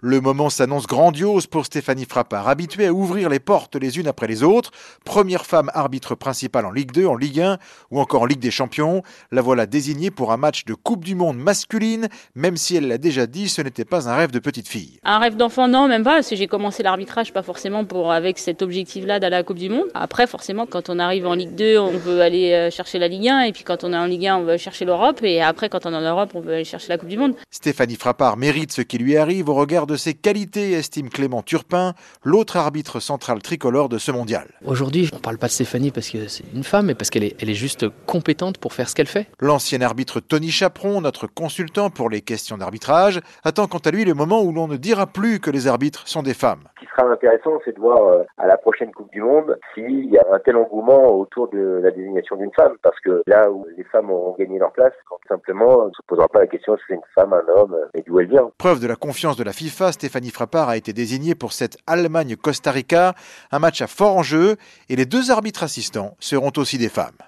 Le moment s'annonce grandiose pour Stéphanie Frappard, habituée à ouvrir les portes les unes après les autres. Première femme arbitre principale en Ligue 2, en Ligue 1 ou encore en Ligue des Champions. La voilà désignée pour un match de Coupe du Monde masculine, même si elle l'a déjà dit, ce n'était pas un rêve de petite fille. Un rêve d'enfant, non, même pas, parce que j'ai commencé l'arbitrage pas forcément pour avec cet objectif-là d'aller à la Coupe du Monde. Après, forcément, quand on arrive en Ligue 2, on veut aller euh, chercher la Ligue 1, et puis quand on est en Ligue 1, on veut chercher l'Europe, et après, quand on est en Europe, on veut aller chercher la Coupe du Monde. Stéphanie Frappard mérite ce qui lui arrive au regard de ses qualités, estime Clément Turpin, l'autre arbitre central tricolore de ce mondial. Aujourd'hui, on ne parle pas de Stéphanie parce que c'est une femme, mais parce qu'elle est, elle est juste compétente pour faire ce qu'elle fait. L'ancien arbitre Tony Chaperon, notre consultant pour les questions d'arbitrage, attend quant à lui le moment où l'on ne dira plus que les arbitres sont des femmes. Sera intéressant, c'est de voir euh, à la prochaine Coupe du Monde s'il y a un tel engouement autour de la désignation d'une femme, parce que là où les femmes auront gagné leur place, quand simplement, on ne se posera pas la question c'est une femme, un homme, et d'où elle vient. Preuve de la confiance de la FIFA, Stéphanie Frappard a été désignée pour cette Allemagne-Costa Rica, un match à fort enjeu, et les deux arbitres assistants seront aussi des femmes.